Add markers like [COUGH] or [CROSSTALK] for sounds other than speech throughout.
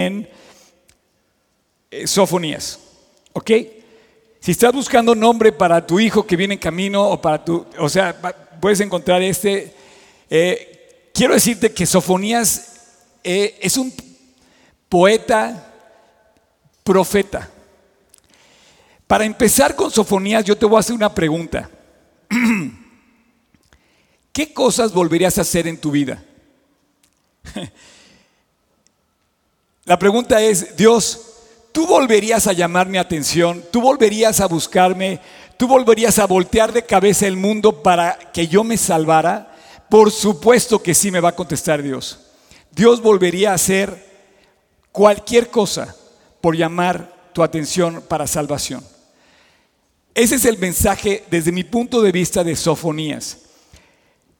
en eh, Sofonías. ¿Ok? Si estás buscando nombre para tu hijo que viene en camino o para tu, o sea, puedes encontrar este. Eh, quiero decirte que Sofonías eh, es un poeta, profeta. Para empezar con Sofonías, yo te voy a hacer una pregunta. [CLEARS THROAT] ¿Qué cosas volverías a hacer en tu vida? [LAUGHS] La pregunta es, Dios, ¿tú volverías a llamar mi atención? ¿Tú volverías a buscarme? ¿Tú volverías a voltear de cabeza el mundo para que yo me salvara? Por supuesto que sí me va a contestar Dios. Dios volvería a hacer cualquier cosa por llamar tu atención para salvación. Ese es el mensaje desde mi punto de vista de Sofonías.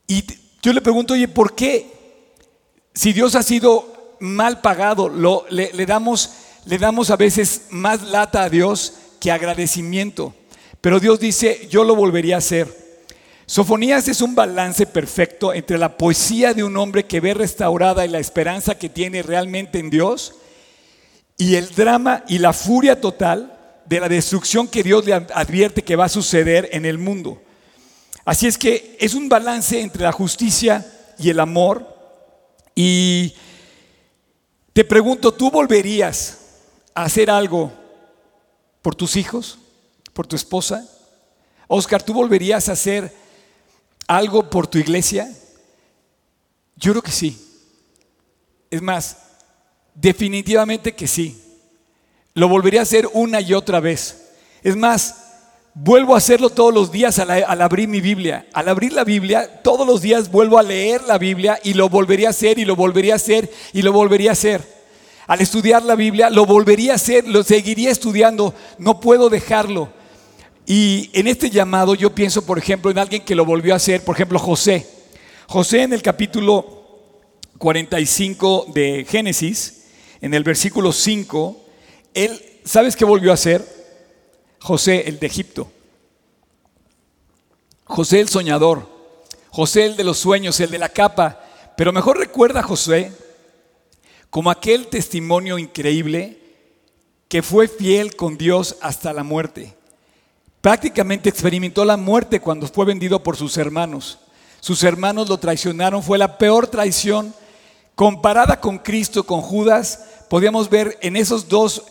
Y yo le pregunto, oye, ¿por qué? Si Dios ha sido mal pagado, lo, le, le, damos, le damos a veces más lata a Dios que agradecimiento. Pero Dios dice, yo lo volvería a hacer. Sofonías es un balance perfecto entre la poesía de un hombre que ve restaurada y la esperanza que tiene realmente en Dios y el drama y la furia total de la destrucción que Dios le advierte que va a suceder en el mundo. Así es que es un balance entre la justicia y el amor. Y te pregunto, ¿tú volverías a hacer algo por tus hijos, por tu esposa? Oscar, ¿tú volverías a hacer algo por tu iglesia? Yo creo que sí. Es más, definitivamente que sí. Lo volvería a hacer una y otra vez. Es más, vuelvo a hacerlo todos los días al, abrir mi Biblia. Al abrir la Biblia, todos los días vuelvo a leer la Biblia y lo volvería a hacer y lo volvería a hacer y lo volvería a hacer. Al estudiar la Biblia, lo volvería a hacer, lo seguiría estudiando, no puedo dejarlo. Y en este llamado yo pienso, por ejemplo, en alguien que lo volvió a hacer, por ejemplo, José. José en el capítulo 45 de Génesis, en el versículo 5, él, ¿sabes qué volvió a hacer? José, el de Egipto. José el soñador. José el de los sueños, el de la capa. Pero mejor recuerda a José como aquel testimonio increíble que fue fiel con Dios hasta la muerte. Prácticamente experimentó la muerte cuando fue vendido por sus hermanos. Sus hermanos lo traicionaron, fue la peor traición comparada con Cristo, con Judas. Podíamos ver en esos dos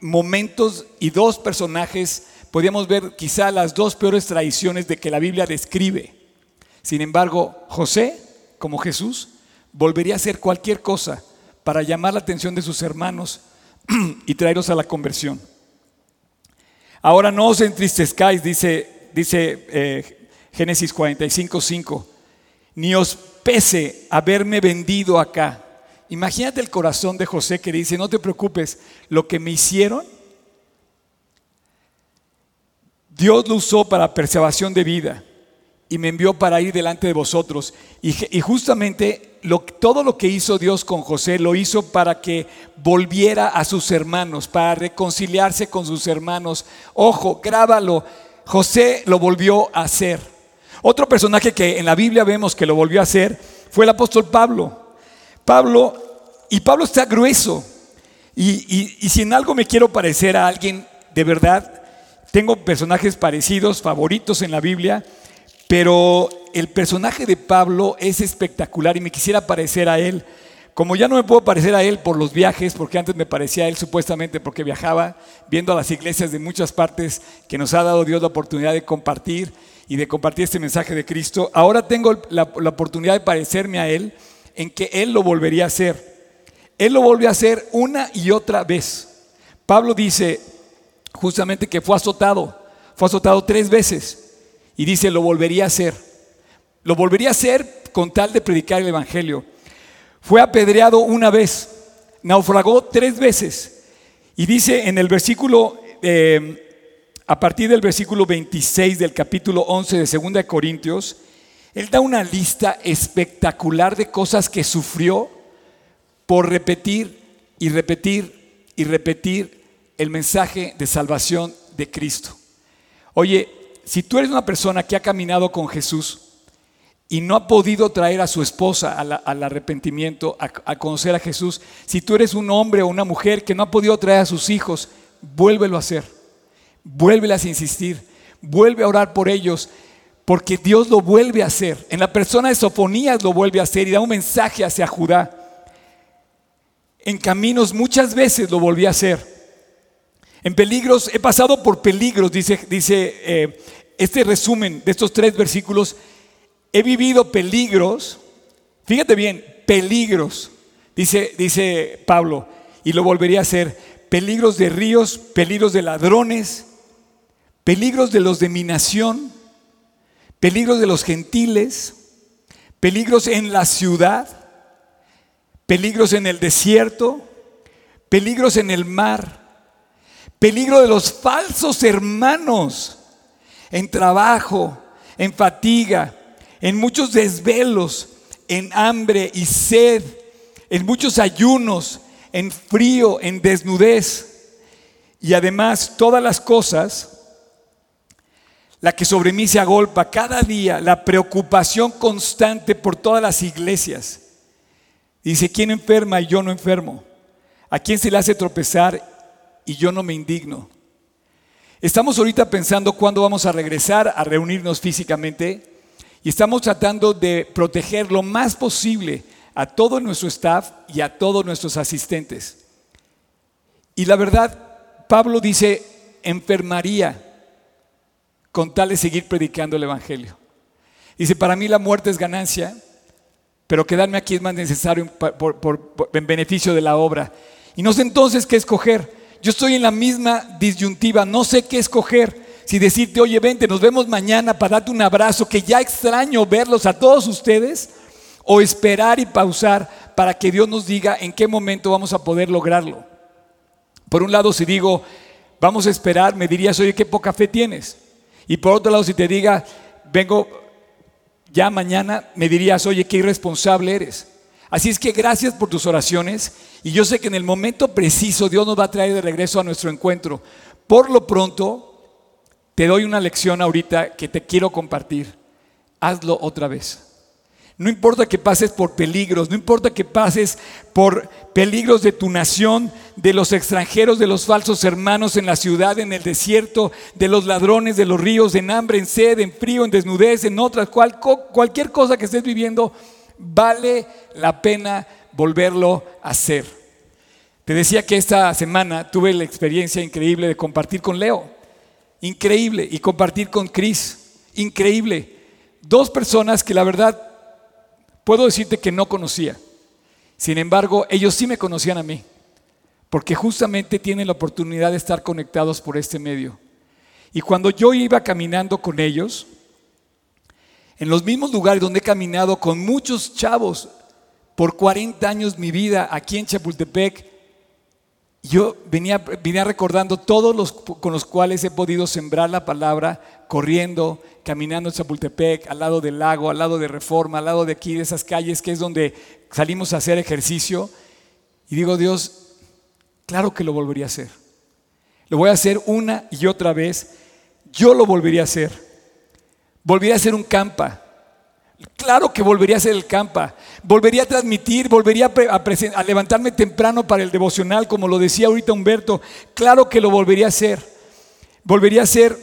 momentos y dos personajes, podíamos ver quizá las dos peores traiciones de que la Biblia describe. Sin embargo, José, como Jesús, volvería a hacer cualquier cosa para llamar la atención de sus hermanos [CLEARS THROAT] y traerlos a la conversión. Ahora no os entristezcáis, dice, dice eh, Génesis 45, 5, ni os pese haberme vendido acá Imagínate el corazón de José que dice, no te preocupes, lo que me hicieron, Dios lo usó para preservación de vida y me envió para ir delante de vosotros. Y, justamente todo lo que hizo Dios con José lo hizo para que volviera a sus hermanos, para reconciliarse con sus hermanos. Ojo, grábalo, José lo volvió a hacer. Otro personaje que en la Biblia vemos que lo volvió a hacer fue el apóstol Pablo. Pablo, y Pablo está grueso. Y, si en algo me quiero parecer a alguien de verdad, tengo personajes parecidos, favoritos en la Biblia, pero el personaje de Pablo es espectacular y me quisiera parecer a él. Como ya no me puedo parecer a él por los viajes, porque antes me parecía a él supuestamente porque viajaba viendo a las iglesias de muchas partes que nos ha dado Dios la oportunidad de compartir y de compartir este mensaje de Cristo, ahora tengo la, la oportunidad de parecerme a él en que Él lo volvería a hacer. Él lo volvió a hacer una y otra vez. Pablo dice justamente que fue azotado, fue azotado tres veces y dice lo volvería a hacer. Lo volvería a hacer con tal de predicar el Evangelio. Fue apedreado una vez, naufragó tres veces y dice en el versículo, eh, a partir del versículo 26 del capítulo 11 de 2 de Corintios, él da una lista espectacular de cosas que sufrió por repetir y repetir y repetir el mensaje de salvación de Cristo. Oye, si tú eres una persona que ha caminado con Jesús y no ha podido traer a su esposa al, arrepentimiento, a, a, conocer a Jesús, si tú eres un hombre o una mujer que no ha podido traer a sus hijos, vuélvelo a hacer. Vuélvelas a insistir. Vuelve a orar por ellos. Porque Dios lo vuelve a hacer. En la persona de Sofonías lo vuelve a hacer y da un mensaje hacia Judá. En caminos muchas veces lo volví a hacer. En peligros, he pasado por peligros, dice, dice eh, este resumen de estos tres versículos he vivido peligros, fíjate bien, peligros, dice, dice Pablo, y lo volvería a hacer, peligros de ríos, peligros de ladrones, peligros de los de mi nación, peligros de los gentiles, peligros en la ciudad, peligros en el desierto, peligros en el mar, peligro de los falsos hermanos, en trabajo, en fatiga, en muchos desvelos, en hambre y sed, en muchos ayunos, en frío, en desnudez. Y además todas las cosas, la que sobre mí se agolpa cada día, la preocupación constante por todas las iglesias. Dice, ¿quién enferma y yo no enfermo? ¿A quién se le hace tropezar y yo no me indigno? Estamos ahorita pensando cuándo vamos a regresar a reunirnos físicamente y estamos tratando de proteger lo más posible a todo nuestro staff y a todos nuestros asistentes. Y la verdad, Pablo dice, enfermaría con tal de seguir predicando el Evangelio. Dice, para mí la muerte es ganancia, pero quedarme aquí es más necesario en beneficio de la obra. Y no sé entonces qué escoger. Yo estoy en la misma disyuntiva, no sé qué escoger si decirte, oye, vente, nos vemos mañana para darte un abrazo, que ya extraño verlos a todos ustedes, o esperar y pausar para que Dios nos diga en qué momento vamos a poder lograrlo. Por un lado, si digo, vamos a esperar, me dirías, oye, qué poca fe tienes. Y por otro lado, si te diga, vengo ya mañana, me dirías, oye, qué irresponsable eres. Así es que gracias por tus oraciones y yo sé que en el momento preciso Dios nos va a traer de regreso a nuestro encuentro. Por lo pronto, te doy una lección ahorita que te quiero compartir. Hazlo otra vez. No importa que pases por peligros, no importa que pases por peligros de tu nación, de los extranjeros, de los falsos hermanos en la ciudad, en el desierto, de los ladrones, de los ríos, en hambre, en sed, en frío, en desnudez, en otras, cualquier cosa que estés viviendo, vale la pena volverlo a hacer. Te decía que esta semana tuve la experiencia increíble de compartir con Leo. Increíble. Y compartir con Cris. Increíble. Dos personas que la verdad puedo decirte que no conocía. Sin embargo, ellos sí me conocían a mí. Porque justamente tienen la oportunidad de estar conectados por este medio. Y cuando yo iba caminando con ellos, en los mismos lugares donde he caminado con muchos chavos por 40 años mi vida aquí en Chapultepec, yo venía, recordando todos los con los cuales he podido sembrar la palabra, corriendo, caminando en Chapultepec, al lado del lago, al lado de Reforma, al lado de aquí, de esas calles que es donde salimos a hacer ejercicio. Y digo, Dios, claro que lo volvería a hacer. Lo voy a hacer una y otra vez. Yo lo volvería a hacer. Volvería a hacer un campa. Claro que volvería a ser el campa, volvería a transmitir, volvería a, levantarme temprano para el devocional, como lo decía ahorita Humberto. Claro que lo volvería a hacer. Volvería a ser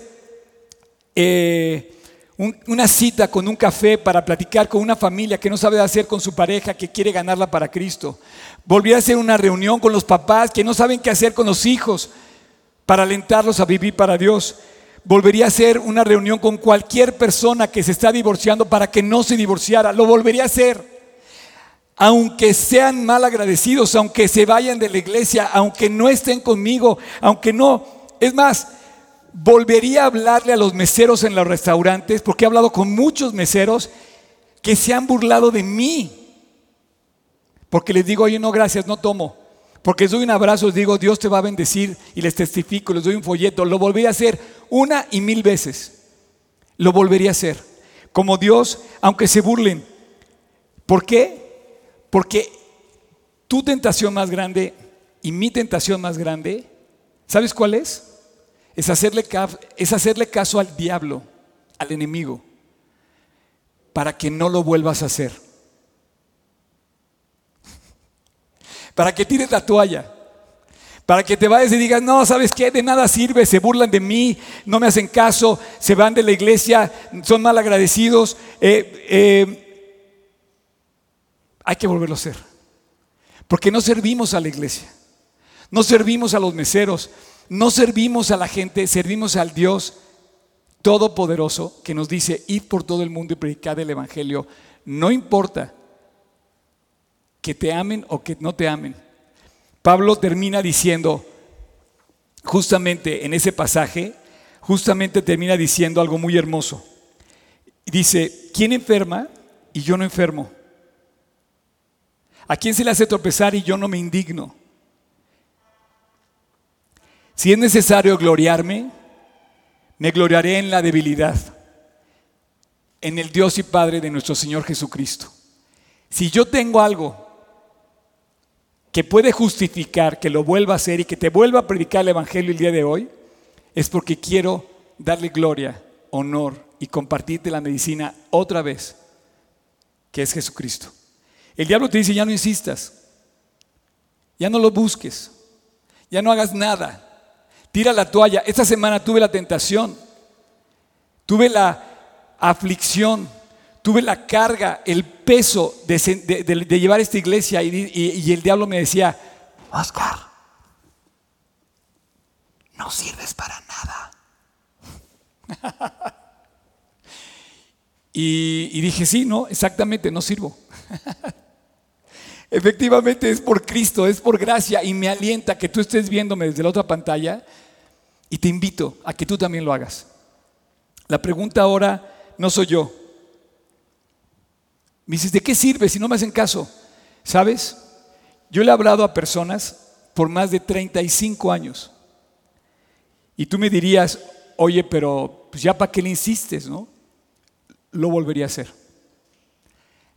eh, una cita con un café para platicar con una familia que no sabe hacer con su pareja, que quiere ganarla para Cristo. Volvería a ser una reunión con los papás que no saben qué hacer con los hijos para alentarlos a vivir para Dios volvería a hacer una reunión con cualquier persona que se está divorciando para que no se divorciara. Lo volvería a hacer. Aunque sean mal agradecidos, aunque se vayan de la iglesia, aunque no estén conmigo, aunque no. Es más, volvería a hablarle a los meseros en los restaurantes, porque he hablado con muchos meseros que se han burlado de mí. Porque les digo, oye, no, gracias, no tomo. Porque les doy un abrazo, les digo, Dios te va a bendecir y les testifico, les doy un folleto. Lo volvería a hacer una y mil veces. Lo volvería a hacer. Como Dios, aunque se burlen. ¿Por qué? Porque tu tentación más grande y mi tentación más grande, ¿sabes cuál es? Es hacerle, es hacerle caso al diablo, al enemigo. para que no lo vuelvas a hacer. [LAUGHS] Para que tires la toalla. Para que te vayas y digas, no, ¿sabes qué? De nada sirve, se burlan de mí, no me hacen caso, se van de la iglesia, son mal agradecidos. Eh, eh, hay que volverlo a hacer. Porque no servimos a la iglesia, no servimos a los meseros, no servimos a la gente, servimos al Dios Todopoderoso que nos dice, id por todo el mundo y predicad el Evangelio. No importa que te amen o que no te amen. Pablo termina diciendo, justamente en ese pasaje, justamente termina diciendo algo muy hermoso. Dice, ¿quién enferma y yo no enfermo? ¿A quién se le hace tropezar y yo no me indigno? Si es necesario gloriarme, me gloriaré en la debilidad, en el Dios y Padre de nuestro Señor Jesucristo. Si yo tengo algo que puede justificar que lo vuelva a hacer y que te vuelva a predicar el Evangelio el día de hoy, es porque quiero darle gloria, honor y compartirte la medicina otra vez, que es Jesucristo. El diablo te dice, ya no insistas, ya no lo busques, ya no hagas nada, tira la toalla. Esta semana tuve la tentación, tuve la aflicción tuve la carga, el peso de, llevar esta iglesia y, el diablo me decía, Oscar, no sirves para nada. [LAUGHS] y, y dije, sí, no, exactamente, no sirvo. [LAUGHS] Efectivamente es por Cristo, es por gracia y me alienta que tú estés viéndome desde la otra pantalla y te invito a que tú también lo hagas. La pregunta ahora no soy yo, me dices, ¿de qué sirve si no me hacen caso? ¿Sabes? Yo le he hablado a personas por más de 35 años. Y tú me dirías, oye, pero pues ya para qué le insistes, ¿no? Lo volvería a hacer.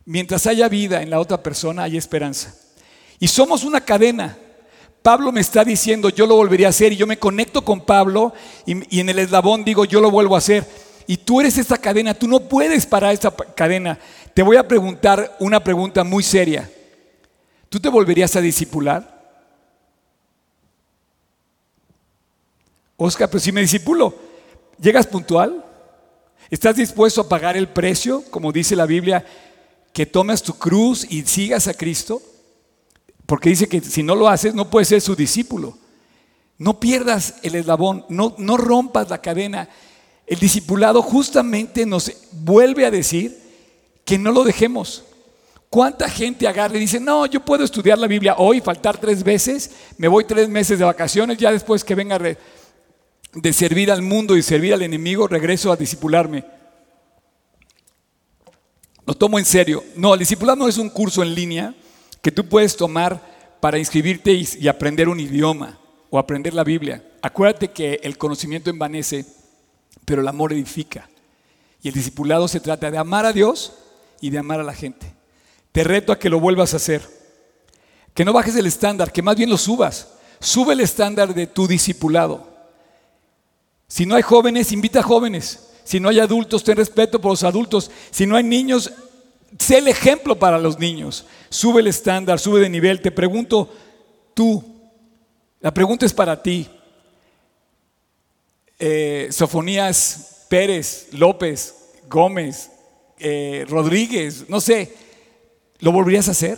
Mientras haya vida en la otra persona, hay esperanza. Y somos una cadena. Pablo me está diciendo, yo lo volvería a hacer, y yo me conecto con Pablo, y, y en el eslabón digo, yo lo vuelvo a hacer. Y tú eres esta cadena, tú no puedes parar esta cadena. Te voy a preguntar una pregunta muy seria. ¿Tú te volverías a discipular? Oscar, pero si me disipulo, ¿llegas puntual? ¿Estás dispuesto a pagar el precio, como dice la Biblia, que tomes tu cruz y sigas a Cristo? Porque dice que si no lo haces, no puedes ser su discípulo. No pierdas el eslabón, no, no rompas la cadena. El discipulado justamente nos vuelve a decir que no lo dejemos. ¿Cuánta gente agarra y dice, no, yo puedo estudiar la Biblia hoy, faltar tres veces, me voy tres meses de vacaciones, ya después que venga de servir al mundo y servir al enemigo, regreso a discipularme? Lo tomo en serio. No, el discipulado no es un curso en línea que tú puedes tomar para inscribirte y, aprender un idioma o aprender la Biblia. Acuérdate que el conocimiento envanece, pero el amor edifica. Y el discipulado se trata de amar a Dios y de amar a la gente. Te reto a que lo vuelvas a hacer. Que no bajes el estándar, que más bien lo subas. Sube el estándar de tu discipulado. Si no hay jóvenes, invita a jóvenes. Si no hay adultos, ten respeto por los adultos. Si no hay niños, sé el ejemplo para los niños. Sube el estándar, sube de nivel. Te pregunto, tú, la pregunta es para ti. Eh, Sofonías Pérez, López, Gómez, eh, Rodríguez, no sé, ¿lo volverías a hacer?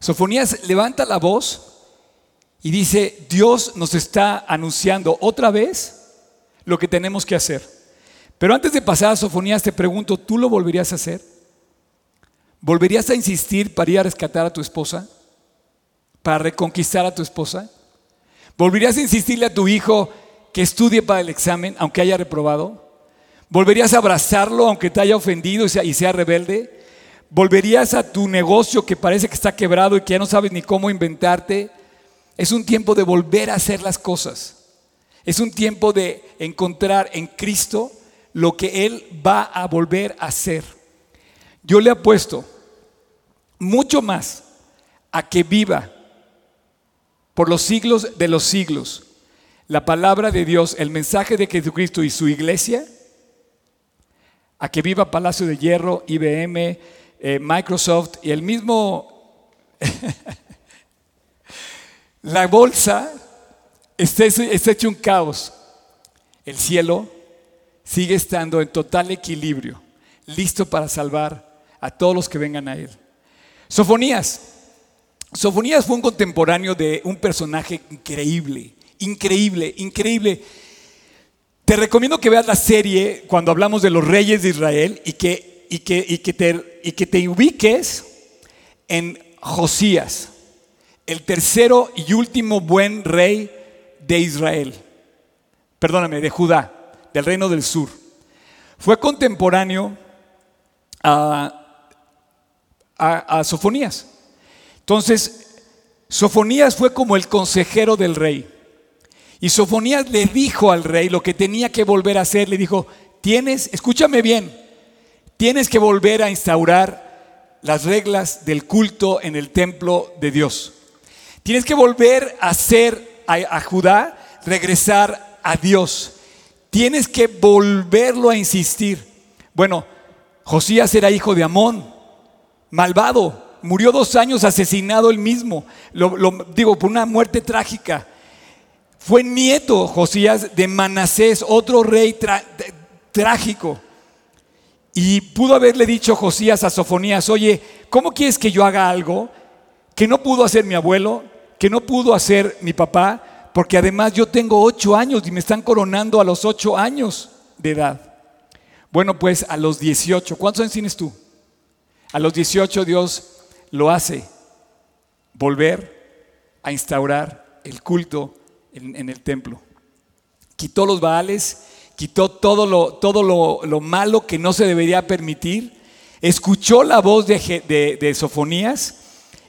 Sofonías levanta la voz y dice, Dios nos está anunciando otra vez lo que tenemos que hacer. Pero antes de pasar a Sofonías te pregunto, ¿tú lo volverías a hacer? ¿Volverías a insistir para ir a rescatar a tu esposa? ¿Para reconquistar a tu esposa? ¿Volverías a insistirle a tu hijo, que estudie para el examen, aunque haya reprobado? ¿Volverías a abrazarlo aunque te haya ofendido y sea, rebelde? ¿Volverías a tu negocio que parece que está quebrado y que ya no sabes ni cómo inventarte? Es un tiempo de volver a hacer las cosas. Es un tiempo de encontrar en Cristo lo que Él va a volver a hacer. Yo le apuesto mucho más a que viva por los siglos de los siglos la palabra de Dios, el mensaje de Jesucristo y su iglesia, a que viva Palacio de Hierro, IBM, eh, Microsoft y el mismo, [LAUGHS] la bolsa está, está hecho un caos. El cielo sigue estando en total equilibrio, listo para salvar a todos los que vengan a él. Sofonías. Sofonías fue un contemporáneo de un personaje increíble, increíble, increíble. Te recomiendo que veas la serie cuando hablamos de los reyes de Israel y que, y que, y que, te, y que te ubiques en Josías, el tercero y último buen rey de Israel. Perdóname, de Judá, del reino del sur. Fue contemporáneo a, a, Sofonías. Entonces, Sofonías fue como el consejero del rey. Y Sofonías le dijo al rey lo que tenía que volver a hacer. Le dijo, tienes, escúchame bien, tienes que volver a instaurar las reglas del culto en el templo de Dios. Tienes que volver a hacer a Judá regresar a Dios. Tienes que volverlo a insistir. Bueno, Josías era hijo de Amón malvado, murió dos años asesinado él mismo, lo, digo, por una muerte trágica. Fue nieto Josías de Manasés, otro rey trágico. Y pudo haberle dicho Josías a Sofonías, oye, ¿cómo quieres que yo haga algo que no pudo hacer mi abuelo, que no pudo hacer mi papá? Porque además yo tengo ocho años y me están coronando a los ocho años de edad. Bueno, pues a los 18, ¿cuántos años tienes tú? A los 18 Dios lo hace volver a instaurar el culto en, el templo. Quitó los baales, quitó todo, lo, todo lo, malo que no se debería permitir, escuchó la voz de, Sofonías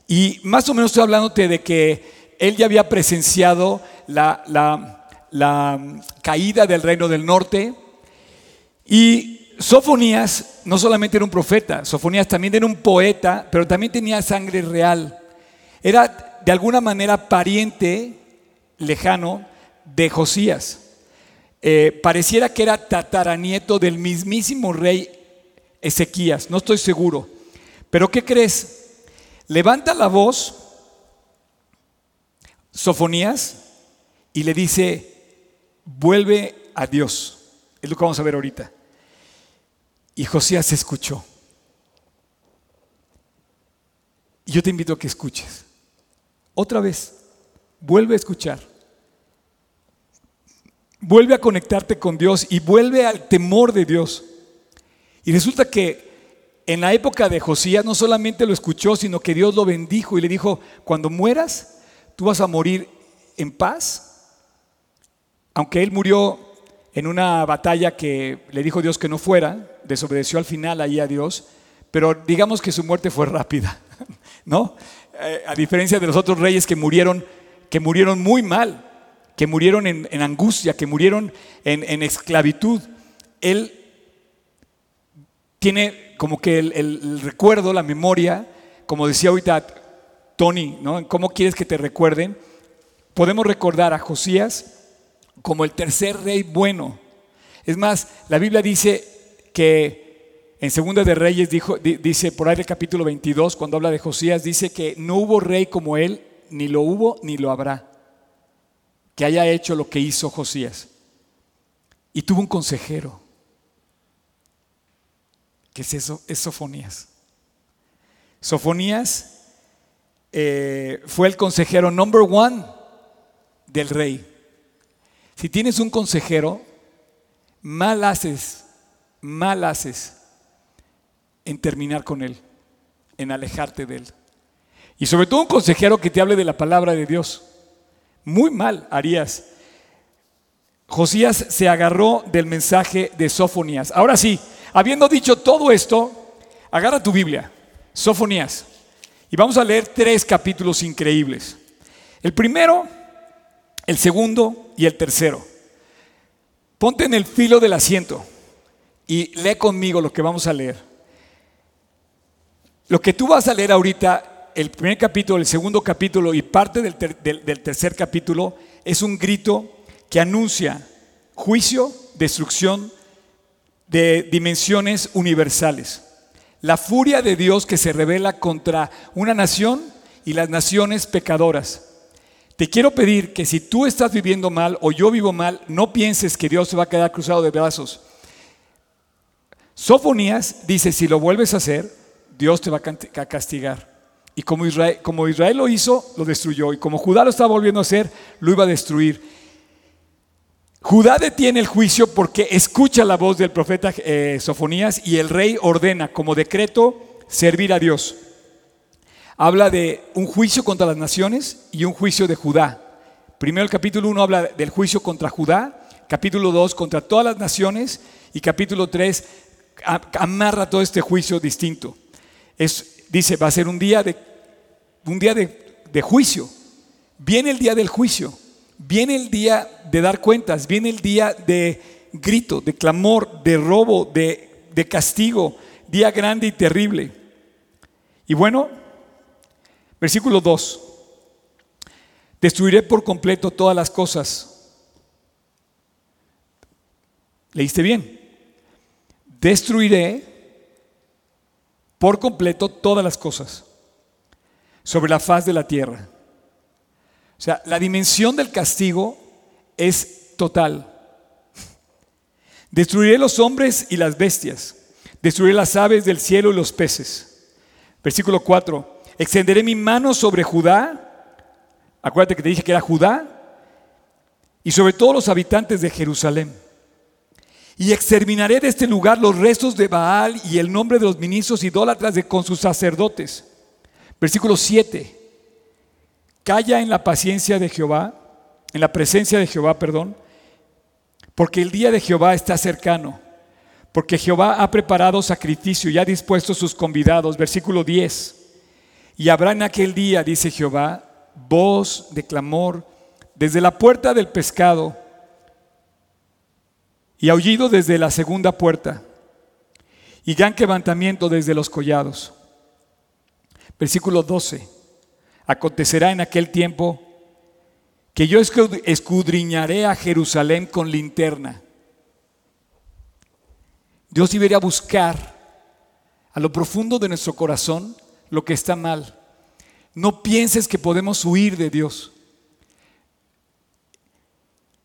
y más o menos estoy hablándote de que él ya había presenciado la, la caída del reino del norte y Sofonías no solamente era un profeta, Sofonías también era un poeta, pero también tenía sangre real. Era de alguna manera pariente lejano de Josías. Eh, pareciera que era tataranieto del mismísimo rey Ezequías, no estoy seguro. Pero ¿qué crees? Levanta la voz Sofonías y le dice, vuelve a Dios. Es lo que vamos a ver ahorita. Y Josías escuchó. Y yo te invito a que escuches. Otra vez, vuelve a escuchar. Vuelve a conectarte con Dios y vuelve al temor de Dios. Y resulta que en la época de Josías no solamente lo escuchó, sino que Dios lo bendijo y le dijo, cuando mueras, tú vas a morir en paz. Aunque él murió en una batalla que le dijo Dios que no fuera, desobedeció al final ahí a Dios, pero digamos que su muerte fue rápida, [LAUGHS] ¿no? Eh, a diferencia de los otros reyes que murieron, que murieron muy mal, que murieron en, angustia, que murieron en, esclavitud. Él tiene como que el, el, recuerdo, la memoria, como decía ahorita Tony, ¿no? ¿Cómo quieres que te recuerden? Podemos recordar a Josías como el tercer rey bueno. Es más, la Biblia dice que en Segunda de Reyes dice por ahí el capítulo 22, cuando habla de Josías, dice que no hubo rey como él, ni lo hubo ni lo habrá, que haya hecho lo que hizo Josías. Y tuvo un consejero, que es eso, es Sofonías. Sofonías eh, fue el consejero number one del rey. Si tienes un consejero, mal haces, mal haces en terminar con él, en alejarte de él. Y sobre todo un consejero que te hable de la palabra de Dios. Muy mal harías. Josías se agarró del mensaje de Sofonías. Ahora sí, habiendo dicho todo esto, agarra tu Biblia, Sofonías, y vamos a leer tres capítulos increíbles. El primero el segundo y el tercero. Ponte en el filo del asiento y lee conmigo lo que vamos a leer. Lo que tú vas a leer ahorita, el primer capítulo, el segundo capítulo y parte del, tercer capítulo, es un grito que anuncia juicio, destrucción de dimensiones universales. La furia de Dios que se revela contra una nación y las naciones pecadoras. Te quiero pedir que si tú estás viviendo mal o yo vivo mal, no pienses que Dios se va a quedar cruzado de brazos. Sofonías dice, si lo vuelves a hacer, Dios te va a castigar. Y como Israel, como Israel lo hizo, lo destruyó. Y como Judá lo estaba volviendo a hacer, lo iba a destruir. Judá detiene el juicio porque escucha la voz del profeta eh, Sofonías y el rey ordena como decreto servir a Dios. Habla de un juicio contra las naciones y un juicio de Judá. Primero el capítulo 1 habla del juicio contra Judá, capítulo 2 contra todas las naciones y capítulo 3 amarra todo este juicio distinto. Es, dice, va a ser un día de, un día de juicio. Viene el día del juicio. Viene el día de dar cuentas, viene el día de grito, de clamor, de robo, de, de castigo, día grande y terrible. Y bueno, versículo 2, destruiré por completo todas las cosas. ¿Leíste bien? Destruiré por completo todas las cosas sobre la faz de la tierra. O sea, la dimensión del castigo es total. Destruiré los hombres y las bestias. Destruiré las aves del cielo y los peces. Versículo 4. Extenderé mi mano sobre Judá. Acuérdate que te dije que era Judá. Y sobre todos los habitantes de Jerusalén. Y exterminaré de este lugar los restos de Baal y el nombre de los ministros idólatras de, con sus sacerdotes. Versículo 7. Calla en la paciencia de Jehová, en la presencia de Jehová, perdón, porque el día de Jehová está cercano, porque Jehová ha preparado sacrificio y ha dispuesto sus convidados. Versículo 10. Y habrá en aquel día, dice Jehová, voz de clamor desde la puerta del pescado y aullido desde la segunda puerta y gran quebrantamiento desde los collados. Versículo 12. Acontecerá en aquel tiempo que yo escudriñaré a Jerusalén con linterna. Dios iba a buscar a lo profundo de nuestro corazón lo que está mal. No pienses que podemos huir de Dios.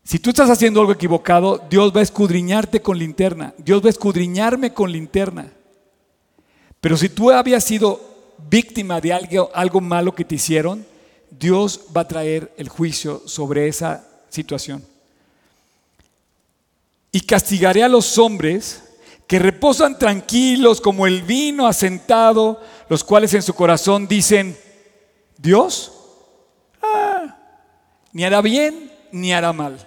Si tú estás haciendo algo equivocado, Dios va a escudriñarte con linterna. Dios va a escudriñarme con linterna. Pero si tú habías sido víctima de algo, algo malo que te hicieron, Dios va a traer el juicio sobre esa situación. Y castigaré a los hombres que reposan tranquilos como el vino asentado, los cuales en su corazón dicen, Dios, ah, ni hará bien ni hará mal.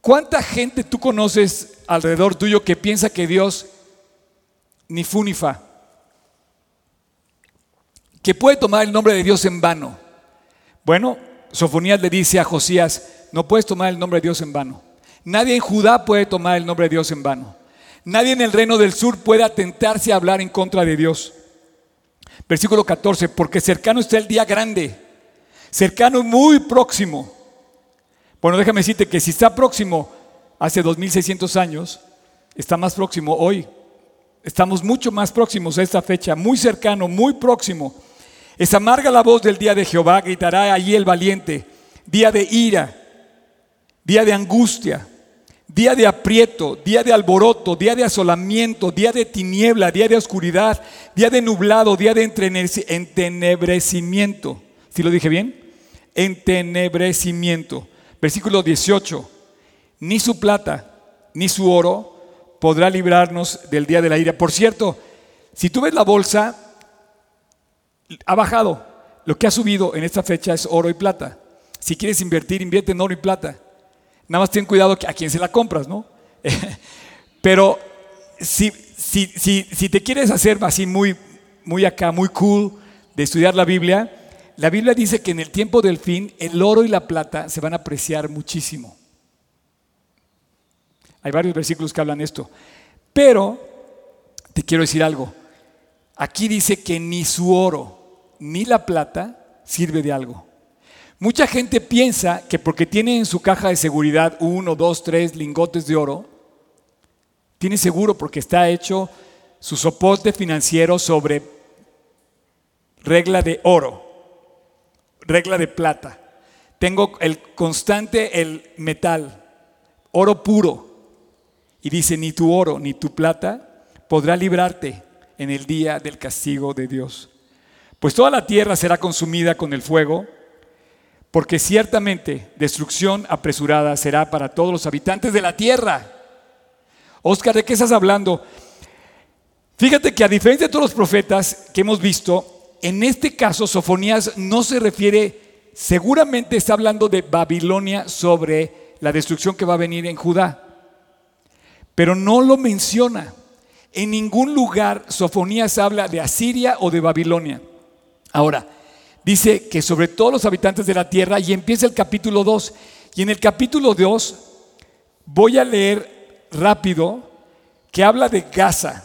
¿Cuánta gente tú conoces alrededor tuyo que piensa que Dios ni fu ni fa? que puede tomar el nombre de Dios en vano. Bueno, Sofonías le dice a Josías, no puedes tomar el nombre de Dios en vano. Nadie en Judá puede tomar el nombre de Dios en vano. Nadie en el reino del sur puede atentarse a hablar en contra de Dios. Versículo 14, porque cercano está el día grande, cercano y muy próximo. Bueno, déjame decirte que si está próximo hace 2600 años, está más próximo hoy. Estamos mucho más próximos a esta fecha, muy cercano, muy próximo. Es amarga la voz del día de Jehová, gritará allí el valiente, día de ira, día de angustia, día de aprieto, día de alboroto, día de asolamiento, día de tiniebla, día de oscuridad, día de nublado, día de entenebrecimiento. ¿Sí lo dije bien? Entenebrecimiento. Versículo 18. Ni su plata, ni su oro podrá librarnos del día de la ira. Por cierto, si tú ves la bolsa, ha bajado. Lo que ha subido en esta fecha es oro y plata. Si quieres invertir, invierte en oro y plata. Nada más ten cuidado a quién se la compras, ¿no? [LAUGHS] Pero si, si, si, te quieres hacer así muy, muy acá, muy cool de estudiar la Biblia, la Biblia dice que en el tiempo del fin el oro y la plata se van a apreciar muchísimo. Hay varios versículos que hablan esto. Pero te quiero decir algo. Aquí dice que ni su oro, ni la plata sirve de algo. Mucha gente piensa que porque tiene en su caja de seguridad uno, dos, tres lingotes de oro, tiene seguro porque está hecho su soporte financiero sobre regla de oro, regla de plata. Tengo el constante, el metal, oro puro. Y dice, ni tu oro ni tu plata podrá librarte en el día del castigo de Dios. Pues toda la tierra será consumida con el fuego, porque ciertamente destrucción apresurada será para todos los habitantes de la tierra. Oscar, ¿de qué estás hablando? Fíjate que a diferencia de todos los profetas que hemos visto, en este caso Sofonías no se refiere, seguramente está hablando de Babilonia sobre la destrucción que va a venir en Judá, pero no lo menciona. En ningún lugar Sofonías habla de Asiria o de Babilonia. Ahora, dice que sobre todos los habitantes de la tierra y empieza el capítulo 2. Y en el capítulo 2 voy a leer rápido que habla de Gaza,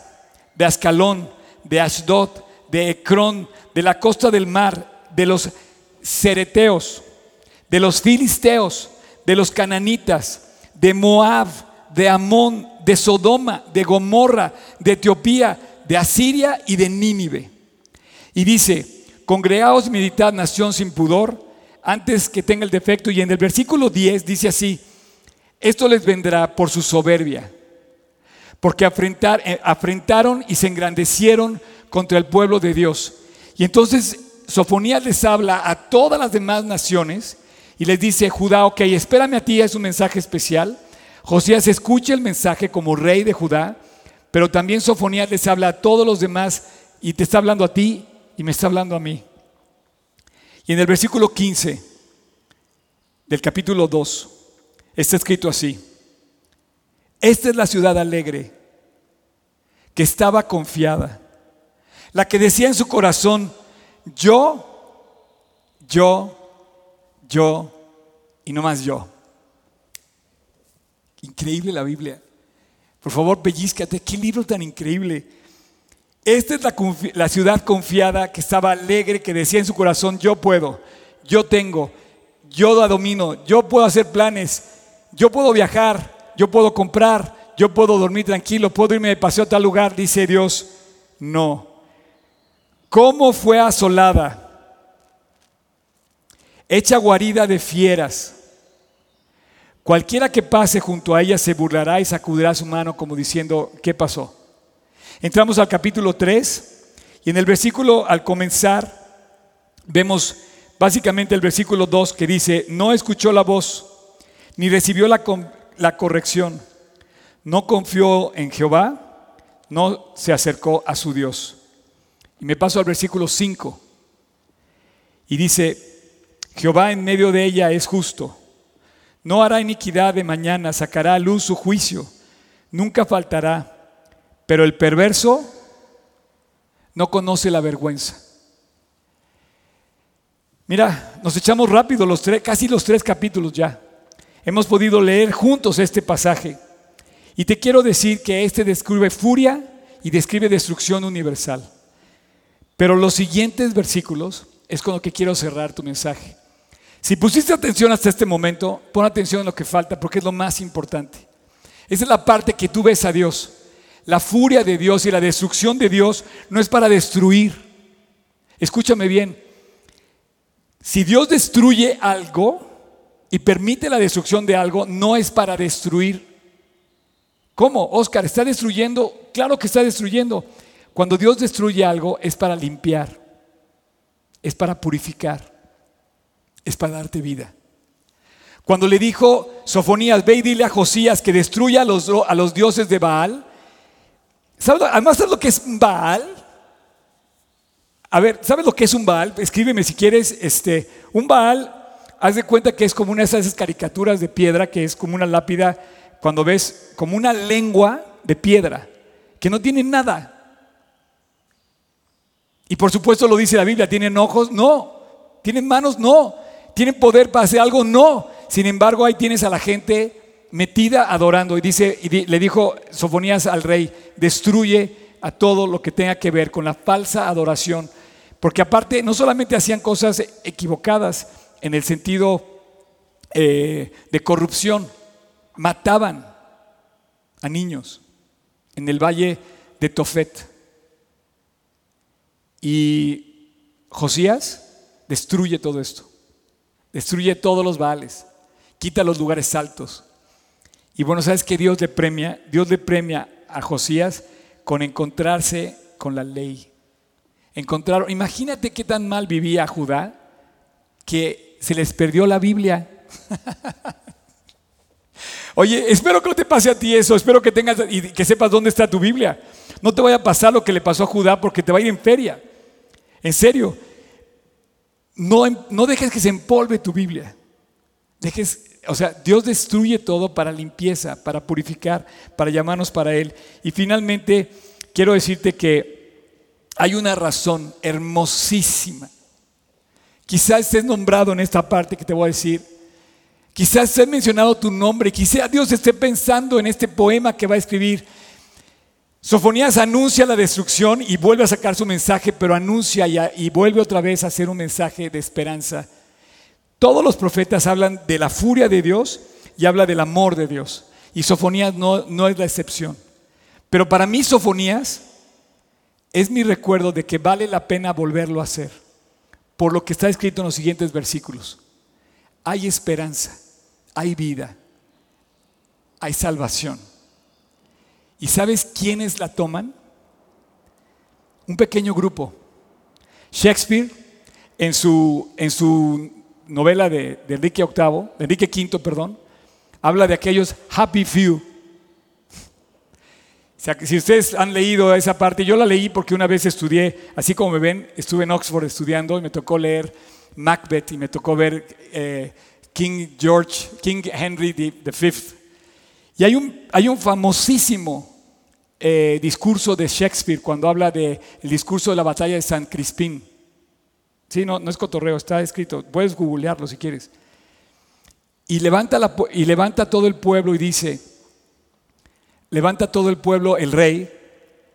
de Ascalón, de Ashdod, de Ecrón, de la costa del mar, de los cereteos, de los filisteos, de los cananitas, de Moab, de Amón, de Sodoma, de Gomorra, de Etiopía, de Asiria y de Nínive. Y dice, congregaos, meditad, nación sin pudor, antes que tenga el defecto. Y en el versículo 10 dice así, esto les vendrá por su soberbia, porque eh, afrentaron y se engrandecieron contra el pueblo de Dios. Y entonces Sofonías les habla a todas las demás naciones y les dice, Judá, ok, espérame a ti, es un mensaje especial. Josías escucha el mensaje como rey de Judá, pero también Sofonías les habla a todos los demás y te está hablando a ti y me está hablando a mí. Y en el versículo 15 del capítulo 2 está escrito así. Esta es la ciudad alegre que estaba confiada, la que decía en su corazón, yo, yo, yo y no más yo. Increíble la Biblia. Por favor, pellizcate, qué libro tan increíble. Esta es la, ciudad confiada que estaba alegre, que decía en su corazón, yo puedo, yo tengo, yo la domino, yo puedo hacer planes, yo puedo viajar, yo puedo comprar, yo puedo dormir tranquilo, puedo irme de paseo a tal lugar, dice Dios, no. ¿Cómo fue asolada? Hecha guarida de fieras. Cualquiera que pase junto a ella se burlará y sacudirá su mano como diciendo, ¿qué pasó? Entramos al capítulo 3 y en el versículo al comenzar vemos básicamente el versículo 2 que dice, no escuchó la voz ni recibió la, la corrección, no confió en Jehová, no se acercó a su Dios. Y me paso al versículo 5 y dice, Jehová en medio de ella es justo, no hará iniquidad de mañana, sacará a luz su juicio, nunca faltará pero el perverso no conoce la vergüenza. Mira, nos echamos rápido los tres, casi los tres capítulos ya. Hemos podido leer juntos este pasaje. Y te quiero decir que este describe furia y describe destrucción universal. Pero los siguientes versículos es con lo que quiero cerrar tu mensaje. Si pusiste atención hasta este momento, pon atención en lo que falta porque es lo más importante. Esa es la parte que tú ves a Dios. La furia de Dios y la destrucción de Dios no es para destruir. Escúchame bien. Si Dios destruye algo y permite la destrucción de algo, no es para destruir. ¿Cómo? Oscar, ¿está destruyendo? Claro que está destruyendo. Cuando Dios destruye algo es para limpiar, es para purificar, es para darte vida. Cuando le dijo Sofonías, ve y dile a Josías que destruya a los, a los dioses de Baal, Además, ¿sabes lo que es Baal? A ver, ¿sabes lo que es un Baal? Escríbeme si quieres. Este, un Baal, haz de cuenta que es como una de esas caricaturas de piedra, que es como una lápida, cuando ves como una lengua de piedra, que no tiene nada. Y por supuesto lo dice la Biblia, ¿tienen ojos? No. ¿Tienen manos? No. ¿Tienen poder para hacer algo? No. Sin embargo, ahí tienes a la gente metida adorando. Y dice, y le dijo Sofonías al rey, destruye a todo lo que tenga que ver con la falsa adoración. Porque aparte, no solamente hacían cosas equivocadas, en el sentido eh, de corrupción. Mataban a niños en el valle de Tofet. Y Josías destruye todo esto. Destruye todos los vales. Quita los lugares altos. Y bueno, ¿sabes que Dios le premia? Dios le premia a Josías con encontrarse con la ley. Encontrar, imagínate qué tan mal vivía Judá que se les perdió la Biblia. [LAUGHS] Oye, espero que no te pase a ti eso, espero que tengas y que sepas dónde está tu Biblia. No te vaya a pasar lo que le pasó a Judá porque te va a ir en feria. En serio, no, no dejes que se empolve tu Biblia. Dejes, o sea, Dios destruye todo para limpieza, para purificar, para llamarnos para Él. Y finalmente, quiero decirte que hay una razón hermosísima. Quizás estés nombrado en esta parte que te voy a decir Quizás ha mencionado tu nombre, quizás Dios esté pensando en este poema que va a escribir. Sofonías anuncia la destrucción y vuelve a sacar su mensaje, pero anuncia y, vuelve otra vez a hacer un mensaje de esperanza. Todos los profetas hablan de la furia de Dios y habla del amor de Dios. Y Sofonías no, no es la excepción. Pero para mí Sofonías es mi recuerdo de que vale la pena volverlo a hacer, por lo que está escrito en los siguientes versículos. Hay esperanza hay vida, hay salvación. ¿Y sabes quiénes la toman? Un pequeño grupo. Shakespeare, en su, en su novela de, Enrique VIII, Enrique V, perdón, habla de aquellos happy few. si ustedes han leído esa parte, yo la leí porque una vez estudié, así como me ven, estuve en Oxford estudiando y me tocó leer Macbeth y me tocó ver eh, King George, King Henry V. Y hay un, hay un famosísimo eh, discurso de Shakespeare cuando habla del discurso de la batalla de San Crispín. Sí, no, no es cotorreo, está escrito. Puedes googlearlo si quieres. Y levanta, la, y levanta todo el pueblo y dice, levanta todo el pueblo el rey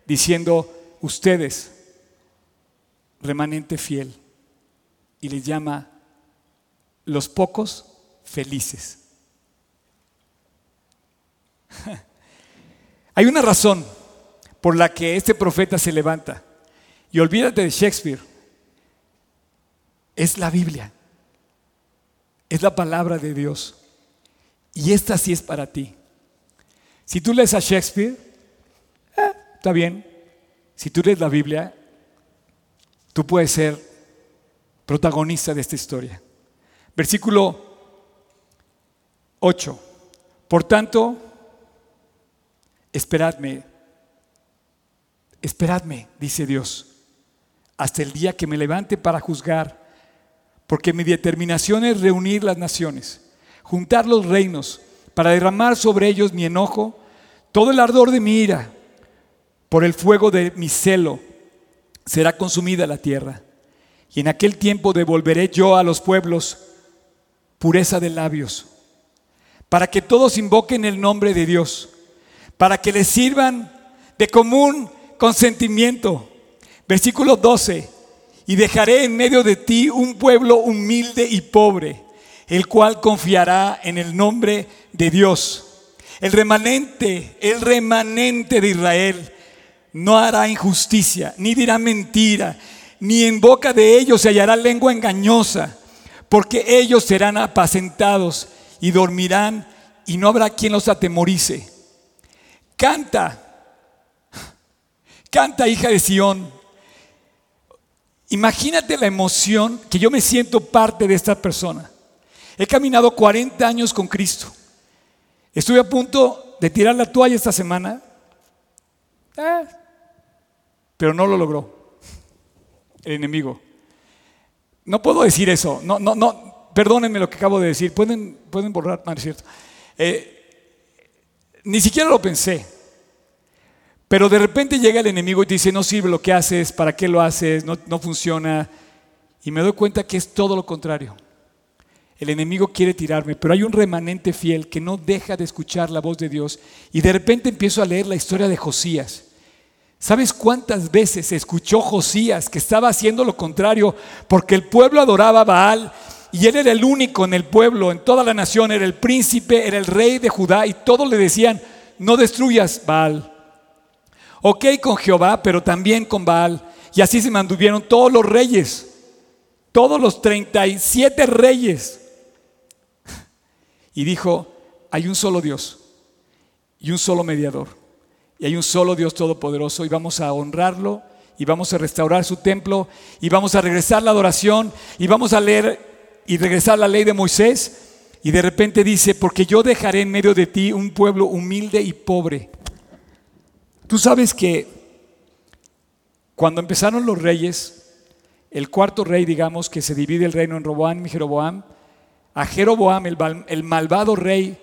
diciendo, ustedes, remanente fiel. Y les llama los pocos felices. [LAUGHS] Hay una razón por la que este profeta se levanta. Y olvídate de Shakespeare. Es la Biblia. Es la palabra de Dios. Y esta sí es para ti. Si tú lees a Shakespeare, eh, está bien. Si tú lees la Biblia, tú puedes ser protagonista de esta historia. Versículo 8. Por tanto, esperadme, esperadme, dice Dios, hasta el día que me levante para juzgar, porque mi determinación es reunir las naciones, juntar los reinos, para derramar sobre ellos mi enojo, todo el ardor de mi ira, por el fuego de mi celo, será consumida la tierra. Y en aquel tiempo devolveré yo a los pueblos pureza de labios para que todos invoquen el nombre de Dios, para que les sirvan de común consentimiento. Versículo 12, y dejaré en medio de ti un pueblo humilde y pobre, el cual confiará en el nombre de Dios. El remanente, el remanente de Israel no hará injusticia, ni dirá mentira, ni en boca de ellos se hallará lengua engañosa, porque ellos serán apacentados y dormirán y no habrá quien los atemorice. Canta, canta hija de Sión. Imagínate la emoción que yo me siento parte de esta persona. He caminado 40 años con Cristo. Estuve a punto de tirar la toalla esta semana, eh, pero no lo logró el enemigo. No puedo decir eso. No, no, no perdónenme lo que acabo de decir, pueden, pueden borrar, no es cierto. Eh, ni siquiera lo pensé. Pero de repente llega el enemigo y dice, no sirve lo que haces, ¿para qué lo haces? No, no funciona. Y me doy cuenta que es todo lo contrario. El enemigo quiere tirarme, pero hay un remanente fiel que no deja de escuchar la voz de Dios. Y de repente empiezo a leer la historia de Josías. ¿Sabes cuántas veces escuchó Josías que estaba haciendo lo contrario porque el pueblo adoraba a Baal y él era el único en el pueblo, en toda la nación, era el príncipe, era el rey de Judá y todos le decían, no destruyas Baal. Ok con Jehová, pero también con Baal. Y así se mantuvieron todos los reyes, todos los 37 reyes. Y dijo, hay un solo Dios y un solo mediador. Y hay un solo Dios todopoderoso y vamos a honrarlo y vamos a restaurar su templo y vamos a regresar la adoración y vamos a leer y regresar la ley de Moisés. Y de repente dice, porque yo dejaré en medio de ti un pueblo humilde y pobre. Tú sabes que cuando empezaron los reyes, el cuarto rey, digamos, que se divide el reino en Roboam y Jeroboam, a Jeroboam, el, malvado rey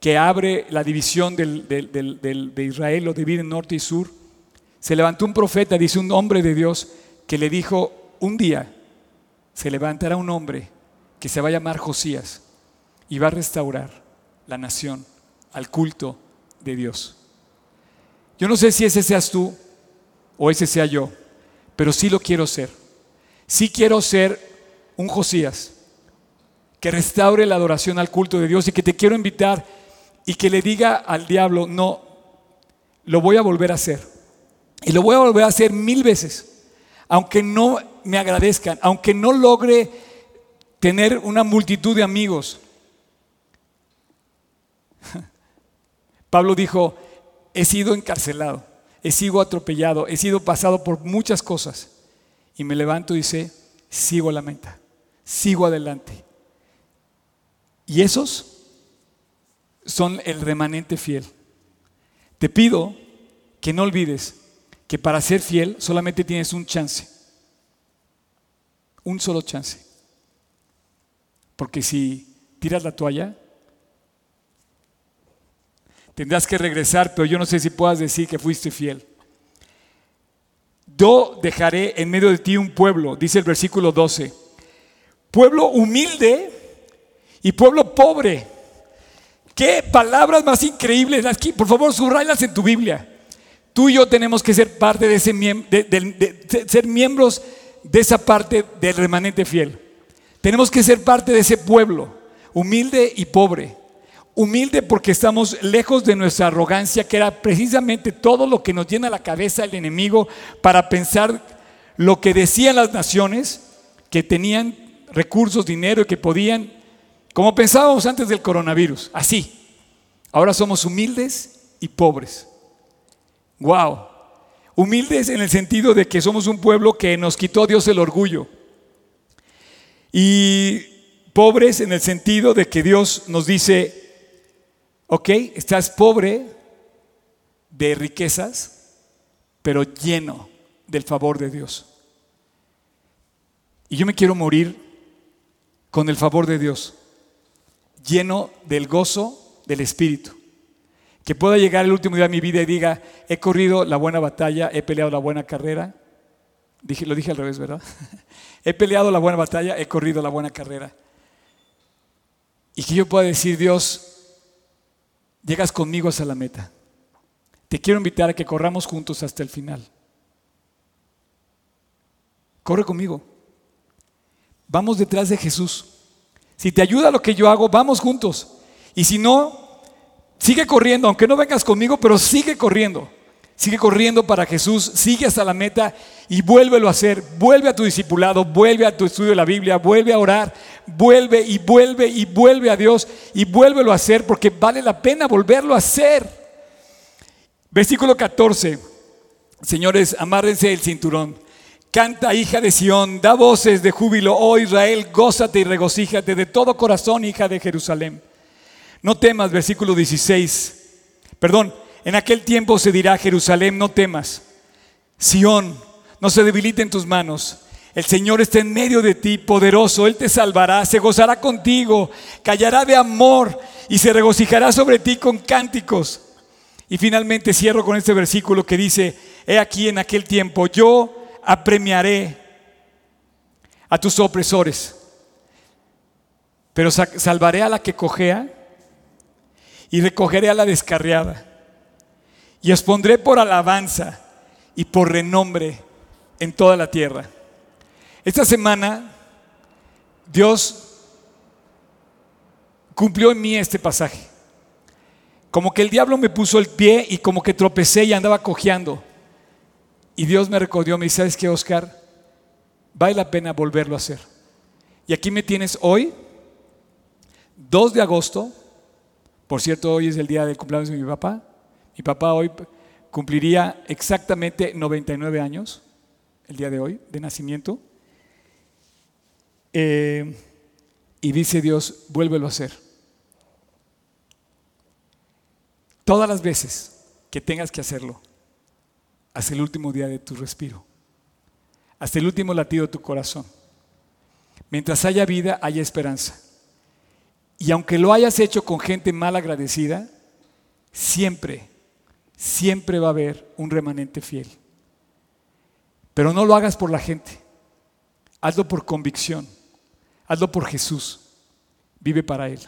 que abre la división de Israel, lo divide en norte y sur, se levantó un profeta, dice un hombre de Dios, que le dijo, un día se levantará un hombre que se va a llamar Josías y va a restaurar la nación al culto de Dios. Yo no sé si ese seas tú o ese sea yo, pero sí lo quiero ser. Sí quiero ser un Josías que restaure la adoración al culto de Dios y que te quiero invitar y que le diga al diablo, no, lo voy a volver a hacer. Y lo voy a volver a hacer mil veces, aunque no me agradezcan, aunque no logre tener una multitud de amigos. [LAUGHS] Pablo dijo, he sido encarcelado, he sido atropellado, he sido pasado por muchas cosas. Y me levanto y dice, sigo la meta, sigo adelante. Y esos son el remanente fiel. Te pido que no olvides que para ser fiel solamente tienes un chance. Un solo chance. Porque si tiras la toalla, tendrás que regresar, pero yo no sé si puedas decir que fuiste fiel. Yo dejaré en medio de ti un pueblo, dice el versículo 12. Pueblo humilde y pueblo pobre. Qué palabras más increíbles. Aquí, por favor, subraylas en tu Biblia. Tú y yo tenemos que ser parte de ese de, ser miembros de esa parte del remanente fiel. Tenemos que ser parte de ese pueblo, humilde y pobre. Humilde porque estamos lejos de nuestra arrogancia, que era precisamente todo lo que nos llena la cabeza el enemigo para pensar lo que decían las naciones, que tenían recursos, dinero y que podían como pensábamos antes del coronavirus, así. Ahora somos humildes y pobres. Wow. Humildes en el sentido de que somos un pueblo que nos quitó Dios el orgullo. Y pobres en el sentido de que Dios nos dice, ok, estás pobre de riquezas, pero lleno del favor de Dios. Y yo me quiero morir con el favor de Dios lleno del gozo del Espíritu. Que pueda llegar el último día de mi vida y diga, he corrido la buena batalla, he peleado la buena carrera. Dije, lo dije al revés, ¿verdad? [LAUGHS] he peleado la buena batalla, he corrido la buena carrera. Y que yo pueda decir, Dios, llegas conmigo hasta la meta. Te quiero invitar a que corramos juntos hasta el final. Corre conmigo. Vamos detrás de Jesús. Si te ayuda lo que yo hago, vamos juntos. Y si no, sigue corriendo, aunque no vengas conmigo, pero sigue corriendo. Sigue corriendo para Jesús, sigue hasta la meta y vuélvelo a hacer. Vuelve a tu discipulado, vuelve a tu estudio de la Biblia, vuelve a orar, vuelve y vuelve y vuelve a Dios y vuélvelo a hacer porque vale la pena volverlo a hacer. Versículo 14. Señores, amárrense el cinturón. Canta, hija de Sión, da voces de júbilo, oh Israel, gózate y regocíjate de todo corazón, hija de Jerusalén. No temas, versículo 16. Perdón, en aquel tiempo se dirá Jerusalén, no temas. Sión, no se debilite en tus manos. El Señor está en medio de ti, poderoso, Él te salvará, se gozará contigo, callará de amor y se regocijará sobre ti con cánticos. Y finalmente cierro con este versículo que dice, he aquí en aquel tiempo, yo apremiaré a tus opresores, pero salvaré a la que cojea y recogeré a la descarriada. Y os pondré por alabanza y por renombre en toda la tierra. Esta semana Dios cumplió en mí este pasaje. Como que el diablo me puso el pie y como que tropecé y andaba cojeando. Y Dios me recordó, me dice, ¿sabes qué, Oscar? Vale la pena volverlo a hacer. Y aquí me tienes hoy, 2 de agosto. Por cierto, hoy es el día del cumpleaños de mi papá. Mi papá hoy cumpliría exactamente 99 años, el día de hoy, de nacimiento. Eh, y dice Dios, vuélvelo a hacer. Todas las veces que tengas que hacerlo, hasta el último día de tu respiro, hasta el último latido de tu corazón. Mientras haya vida, haya esperanza. Y aunque lo hayas hecho con gente mal agradecida, siempre, siempre va a haber un remanente fiel. Pero no lo hagas por la gente, hazlo por convicción, hazlo por Jesús, vive para Él.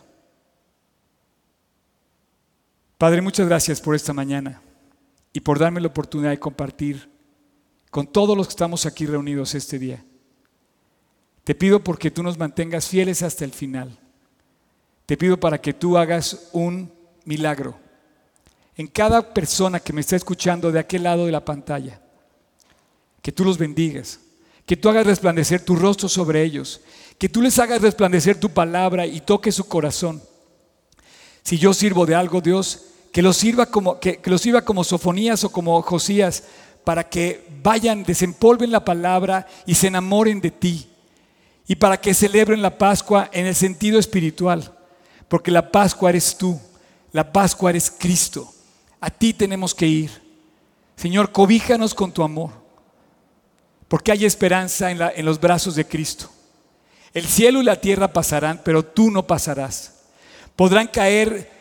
Padre, muchas gracias por esta mañana y por darme la oportunidad de compartir con todos los que estamos aquí reunidos este día. Te pido porque tú nos mantengas fieles hasta el final. Te pido para que tú hagas un milagro en cada persona que me está escuchando de aquel lado de la pantalla. Que tú los bendigas, que tú hagas resplandecer tu rostro sobre ellos, que tú les hagas resplandecer tu palabra y toque su corazón. Si yo sirvo de algo, Dios, que los sirva como, que, que sirva como Sofonías o como Josías, para que vayan, desempolven la palabra y se enamoren de ti. Y para que celebren la Pascua en el sentido espiritual. Porque la Pascua eres tú, la Pascua eres Cristo. A ti tenemos que ir. Señor, cobíjanos con tu amor. Porque hay esperanza en, en los brazos de Cristo. El cielo y la tierra pasarán, pero tú no pasarás. Podrán caer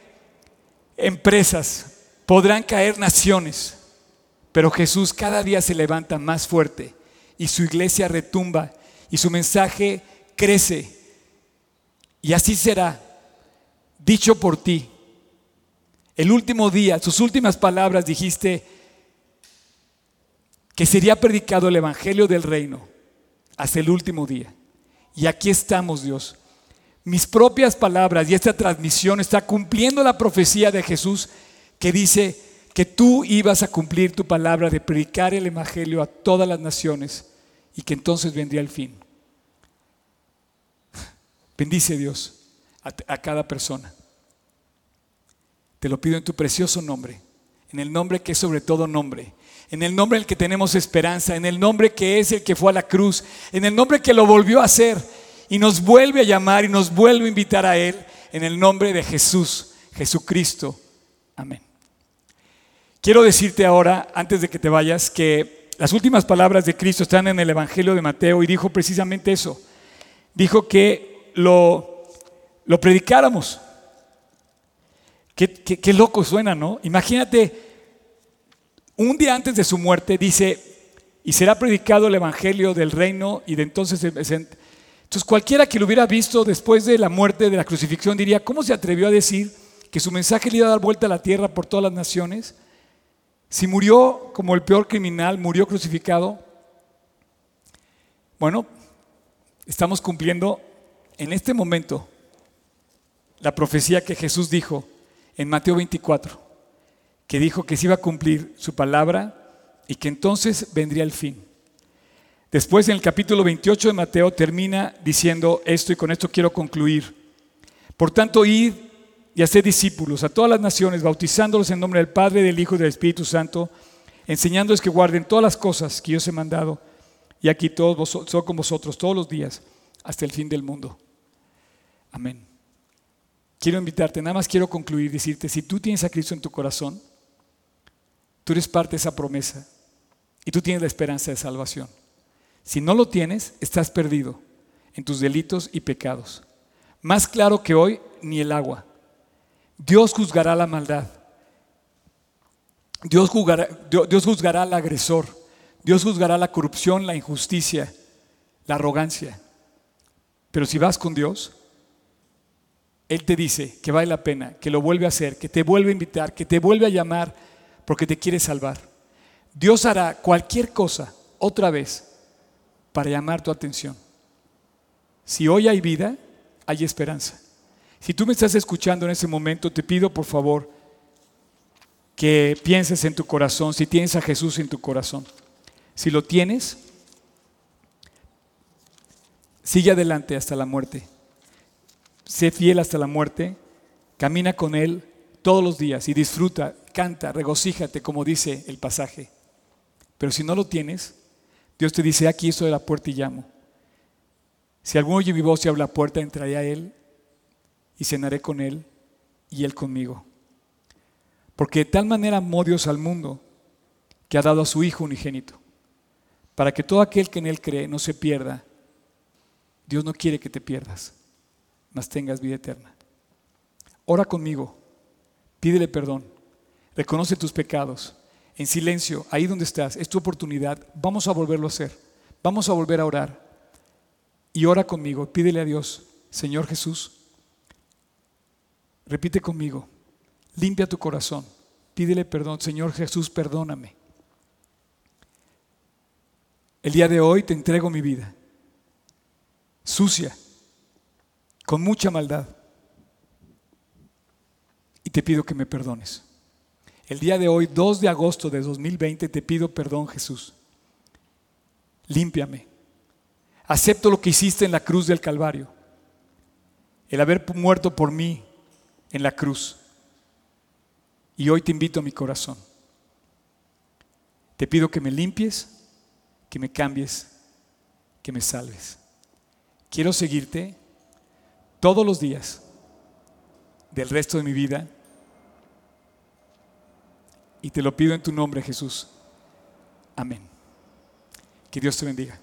empresas, podrán caer naciones, pero Jesús cada día se levanta más fuerte y su iglesia retumba y su mensaje crece. Y así será, dicho por ti. El último día, sus últimas palabras dijiste que sería predicado el Evangelio del Reino hasta el último día. Y aquí estamos, Dios, mis propias palabras y esta transmisión está cumpliendo la profecía de Jesús que dice que tú ibas a cumplir tu palabra de predicar el Evangelio a todas las naciones y que entonces vendría el fin. Bendice Dios a, cada persona. Te lo pido en tu precioso nombre, en el nombre que es sobre todo nombre, en el nombre en el que tenemos esperanza, en el nombre que es el que fue a la cruz, en el nombre que lo volvió a hacer y nos vuelve a llamar y nos vuelve a invitar a Él en el nombre de Jesús, Jesucristo. Amén. Quiero decirte ahora, antes de que te vayas, que las últimas palabras de Cristo están en el Evangelio de Mateo y dijo precisamente eso. Dijo que lo, lo predicáramos. Qué, qué loco suena, ¿no? Imagínate, un día antes de su muerte dice, y será predicado el Evangelio del reino y de entonces entonces cualquiera que lo hubiera visto después de la muerte, de la crucifixión, diría, ¿cómo se atrevió a decir que su mensaje le iba a dar vuelta a la tierra por todas las naciones? Si murió como el peor criminal, murió crucificado, bueno, estamos cumpliendo en este momento la profecía que Jesús dijo en Mateo 24, que dijo que se iba a cumplir su palabra y que entonces vendría el fin. Después en el capítulo 28 de Mateo termina diciendo esto y con esto quiero concluir. Por tanto, id y haced discípulos a todas las naciones, bautizándolos en nombre del Padre, del Hijo y del Espíritu Santo, enseñándoles que guarden todas las cosas que yo os he mandado. Y aquí todos vosotros, soy con vosotros todos los días hasta el fin del mundo. Amén. Quiero invitarte, nada más quiero concluir, decirte, si tú tienes a Cristo en tu corazón, tú eres parte de esa promesa y tú tienes la esperanza de salvación. Si no lo tienes, estás perdido en tus delitos y pecados. Más claro que hoy, ni el agua. Dios juzgará la maldad. Dios juzgará, Dios juzgará al agresor. Dios juzgará la corrupción, la injusticia, la arrogancia. Pero si vas con Dios, Él te dice que vale la pena, que lo vuelve a hacer, que te vuelve a invitar, que te vuelve a llamar porque te quiere salvar. Dios hará cualquier cosa otra vez para llamar tu atención. Si hoy hay vida, hay esperanza. Si tú me estás escuchando en ese momento, te pido por favor que pienses en tu corazón, si tienes a Jesús en tu corazón. Si lo tienes, sigue adelante hasta la muerte. Sé fiel hasta la muerte, camina con Él todos los días y disfruta, canta, regocíjate, como dice el pasaje. Pero si no lo tienes, Dios te dice, aquí estoy de la puerta y llamo. Si alguno oye mi voz y abre la puerta, entraré a Él y cenaré con Él y Él conmigo. Porque de tal manera amó Dios al mundo que ha dado a su Hijo unigénito, para que todo aquel que en Él cree no se pierda. Dios no quiere que te pierdas, mas tengas vida eterna. Ora conmigo, pídele perdón, reconoce tus pecados, en silencio, ahí donde estás, es tu oportunidad, vamos a volverlo a hacer, vamos a volver a orar. Y ora conmigo, pídele a Dios, Señor Jesús, repite conmigo, Limpia tu corazón. Pídele perdón. Señor Jesús, perdóname. El día de hoy te entrego mi vida. Sucia. Con mucha maldad. Y te pido que me perdones. El día de hoy, 2 de agosto de 2020, te pido perdón, Jesús. Límpiame. Acepto lo que hiciste en la cruz del Calvario. El haber muerto por mí en la cruz. Y hoy te invito a mi corazón. Te pido que me limpies, que me cambies, que me salves. Quiero seguirte todos los días del resto de mi vida. Y te lo pido en tu nombre, Jesús. Amén. Que Dios te bendiga.